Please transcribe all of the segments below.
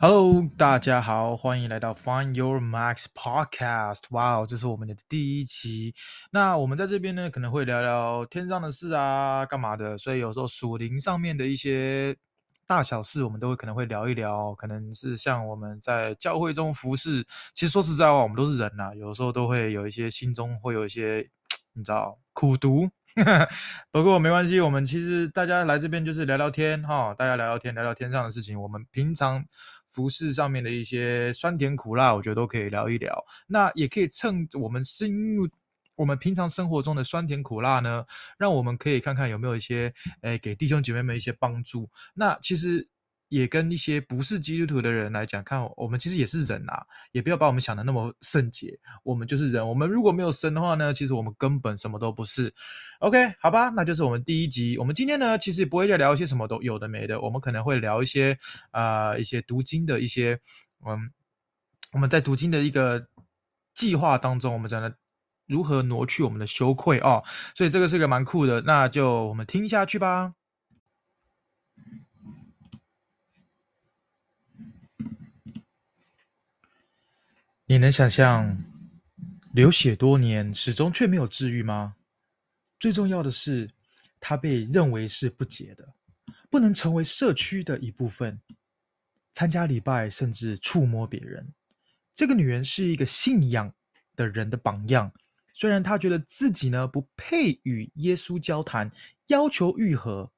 Hello，大家好，欢迎来到 Find Your Max Podcast。哇哦，这是我们的第一期。那我们在这边呢，可能会聊聊天上的事啊，干嘛的。所以有时候属灵上面的一些大小事，我们都会可能会聊一聊。可能是像我们在教会中服侍，其实说实在话，我们都是人呐、啊，有时候都会有一些心中会有一些。你知道苦读，不过没关系。我们其实大家来这边就是聊聊天哈，大家聊聊天，聊聊天上的事情。我们平常服事上面的一些酸甜苦辣，我觉得都可以聊一聊。那也可以趁我们深入我们平常生活中的酸甜苦辣呢，让我们可以看看有没有一些诶给弟兄姐妹们一些帮助。那其实。也跟一些不是基督徒的人来讲，看我们其实也是人啊，也不要把我们想的那么圣洁，我们就是人。我们如果没有神的话呢，其实我们根本什么都不是。OK，好吧，那就是我们第一集。我们今天呢，其实也不会再聊一些什么都有的没的，我们可能会聊一些啊、一些读经的一些，嗯，我们在读经的一个计划当中，我们讲的如何挪去我们的羞愧哦，所以这个是个蛮酷的，那就我们听下去吧。你能想象流血多年，始终却没有治愈吗？最重要的是，她被认为是不洁的，不能成为社区的一部分，参加礼拜甚至触摸别人。这个女人是一个信仰的人的榜样，虽然他觉得自己呢不配与耶稣交谈，要求愈合，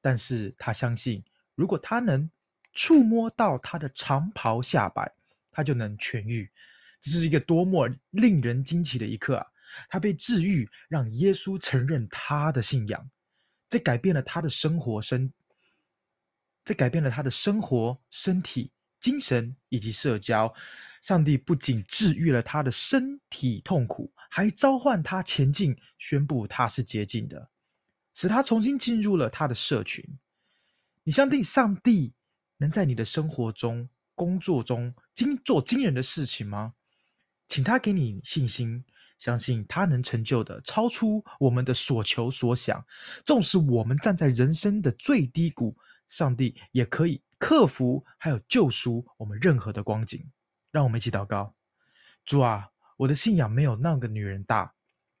但是他相信，如果他能触摸到他的长袍下摆，他就能痊愈。这是一个多么令人惊奇的一刻啊！他被治愈，让耶稣承认他的信仰，这改变了他的生活身，这改变了他的生活、身体、精神以及社交。上帝不仅治愈了他的身体痛苦，还召唤他前进，宣布他是洁净的，使他重新进入了他的社群。你相信上帝能在你的生活中、工作中惊做惊人的事情吗？请他给你信心，相信他能成就的超出我们的所求所想。纵使我们站在人生的最低谷，上帝也可以克服，还有救赎我们任何的光景。让我们一起祷告：主啊，我的信仰没有那个女人大，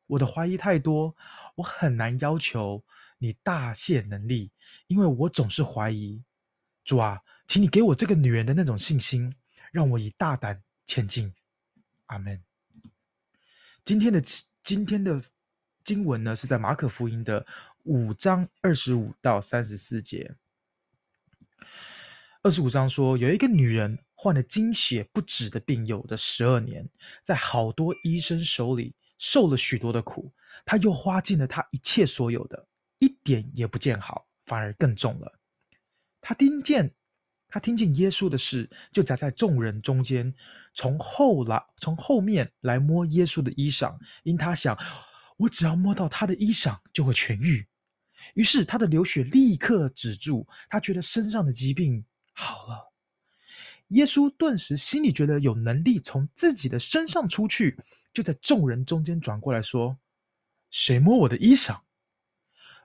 我的怀疑太多，我很难要求你大限能力，因为我总是怀疑。主啊，请你给我这个女人的那种信心，让我以大胆前进。阿门。今天的今天的经文呢，是在马可福音的五章二十五到三十四节。二十五章说，有一个女人患了经血不止的病，有的十二年，在好多医生手里受了许多的苦，她又花尽了她一切所有的，一点也不见好，反而更重了。她听见。她听见耶稣的事，就夹在众人中间，从后来从后面来摸耶稣的衣裳，因他想，我只要摸到他的衣裳，就会痊愈。于是他的流血立刻止住，他觉得身上的疾病好了。耶稣顿时心里觉得有能力从自己的身上出去，就在众人中间转过来说：“谁摸我的衣裳？”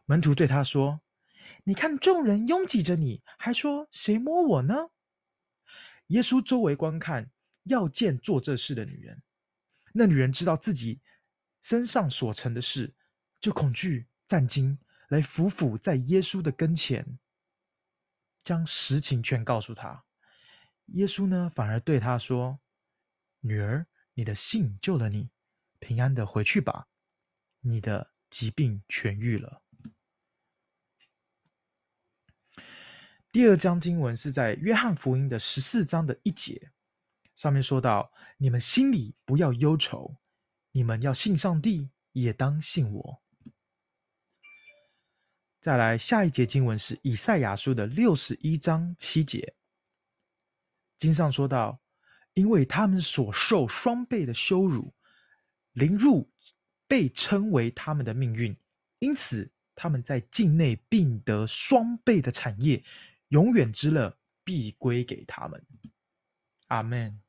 门徒对他说。你看众人拥挤着你，还说谁摸我呢？耶稣周围观看，要见做这事的女人。那女人知道自己身上所成的事，就恐惧战惊，来俯伏在耶稣的跟前，将实情全告诉他。耶稣呢，反而对他说：“女儿，你的信救了你，平安的回去吧，你的疾病痊愈了。”第二章经文是在约翰福音的十四章的一节，上面说到：“你们心里不要忧愁，你们要信上帝，也当信我。”再来下一节经文是以赛亚书的六十一章七节，经上说到：“因为他们所受双倍的羞辱，凌辱被称为他们的命运，因此他们在境内并得双倍的产业。”永远之乐必归给他们，阿门。